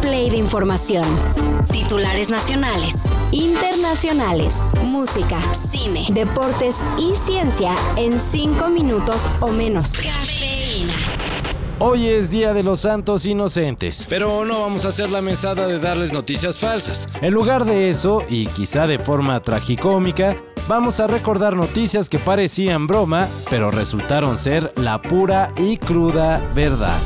play de información. Titulares nacionales, internacionales, música, cine, deportes y ciencia en 5 minutos o menos. Cafeína. Hoy es Día de los Santos Inocentes, pero no vamos a hacer la mesada de darles noticias falsas. En lugar de eso, y quizá de forma tragicómica, vamos a recordar noticias que parecían broma, pero resultaron ser la pura y cruda verdad.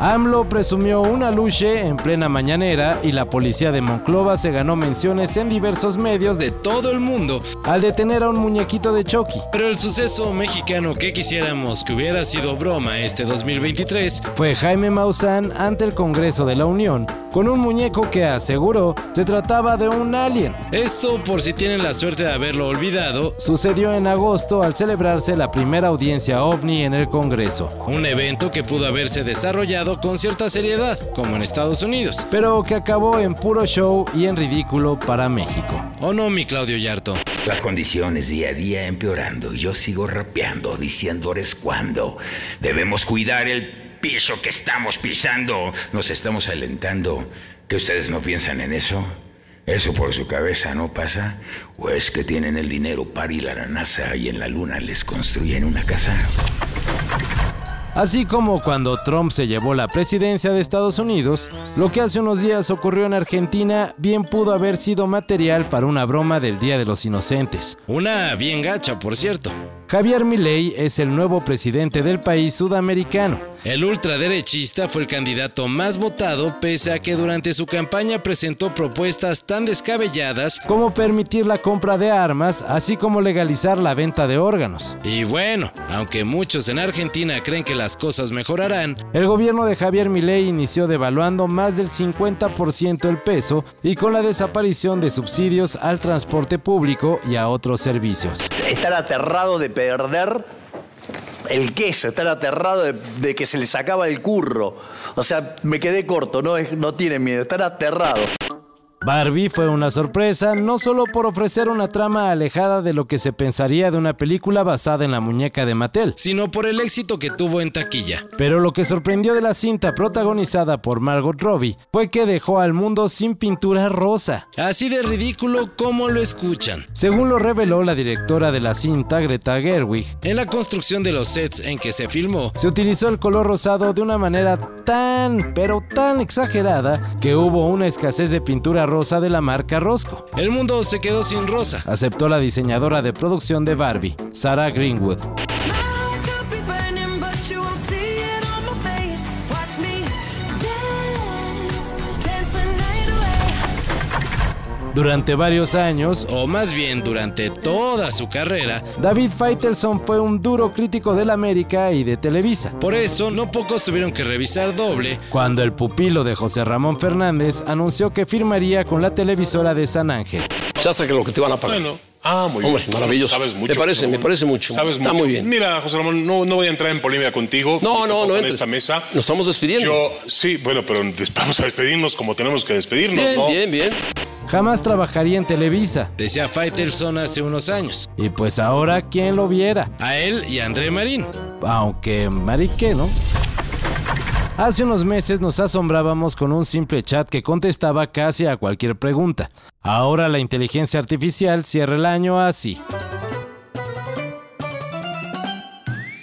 AMLO presumió una luche en plena mañanera y la policía de Monclova se ganó menciones en diversos medios de todo el mundo al detener a un muñequito de Chucky. Pero el suceso mexicano que quisiéramos que hubiera sido broma este 2023 fue Jaime Maussan ante el Congreso de la Unión con un muñeco que aseguró se trataba de un alien. Esto, por si tienen la suerte de haberlo olvidado, sucedió en agosto al celebrarse la primera audiencia ovni en el Congreso, un evento que pudo haberse desarrollado con cierta seriedad, como en Estados Unidos, pero que acabó en puro show y en ridículo para México. ¿O no, mi Claudio Yarto? Las condiciones día a día empeorando y yo sigo rapeando, diciendo eres cuando. Debemos cuidar el piso que estamos pisando. Nos estamos alentando. ¿Que ustedes no piensan en eso? ¿Eso por su cabeza no pasa? ¿O es que tienen el dinero para ir a la NASA y en la luna les construyen una casa? Así como cuando Trump se llevó la presidencia de Estados Unidos, lo que hace unos días ocurrió en Argentina bien pudo haber sido material para una broma del Día de los Inocentes. Una bien gacha, por cierto. Javier Milei es el nuevo presidente del país sudamericano. El ultraderechista fue el candidato más votado pese a que durante su campaña presentó propuestas tan descabelladas como permitir la compra de armas, así como legalizar la venta de órganos. Y bueno, aunque muchos en Argentina creen que las cosas mejorarán, el gobierno de Javier Milei inició devaluando más del 50% el peso y con la desaparición de subsidios al transporte público y a otros servicios. Estar aterrado de perder el queso, estar aterrado de, que se le sacaba el curro. O sea, me quedé corto, no, no tiene miedo, estar aterrado. Barbie fue una sorpresa no solo por ofrecer una trama alejada de lo que se pensaría de una película basada en la muñeca de Mattel, sino por el éxito que tuvo en taquilla. Pero lo que sorprendió de la cinta protagonizada por Margot Robbie fue que dejó al mundo sin pintura rosa. Así de ridículo como lo escuchan. Según lo reveló la directora de la cinta, Greta Gerwig, en la construcción de los sets en que se filmó, se utilizó el color rosado de una manera tan, pero tan exagerada que hubo una escasez de pintura rosa de la marca Rosco. El mundo se quedó sin rosa, aceptó la diseñadora de producción de Barbie, Sarah Greenwood. Durante varios años, o más bien durante toda su carrera, David Faitelson fue un duro crítico de la América y de Televisa. Por eso, no pocos tuvieron que revisar doble cuando el pupilo de José Ramón Fernández anunció que firmaría con la televisora de San Ángel. Ya hasta que lo que te van a pagar. Bueno. Ah, muy Hombre, bien. maravilloso. Sabes mucho. Me parece, me parece mucho. Sabes Está mucho. muy bien. Mira, José Ramón, no, no voy a entrar en polémica contigo. No, no, no en entres. esta mesa. Nos estamos despidiendo. Yo, sí, bueno, pero vamos a despedirnos como tenemos que despedirnos, Bien, ¿no? bien, bien. Jamás trabajaría en Televisa, decía Faitelson hace unos años. Y pues ahora, ¿quién lo viera? A él y a André Marín. Aunque marique, ¿no? Hace unos meses nos asombrábamos con un simple chat que contestaba casi a cualquier pregunta. Ahora la inteligencia artificial cierra el año así.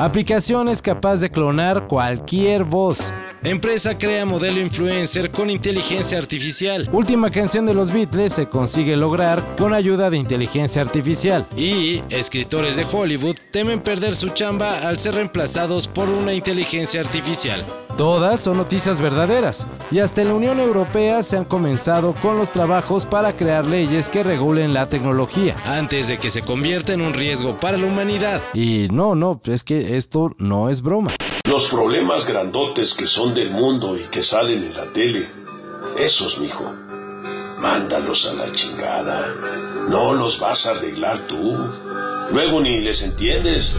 Aplicación es capaz de clonar cualquier voz. Empresa crea modelo influencer con inteligencia artificial. Última canción de los Beatles se consigue lograr con ayuda de inteligencia artificial. Y escritores de Hollywood temen perder su chamba al ser reemplazados por una inteligencia artificial. Todas son noticias verdaderas y hasta en la Unión Europea se han comenzado con los trabajos para crear leyes que regulen la tecnología antes de que se convierta en un riesgo para la humanidad. Y no, no, es que esto no es broma. Los problemas grandotes que son del mundo y que salen en la tele, esos, mijo, mándalos a la chingada. No los vas a arreglar tú. Luego ni les entiendes.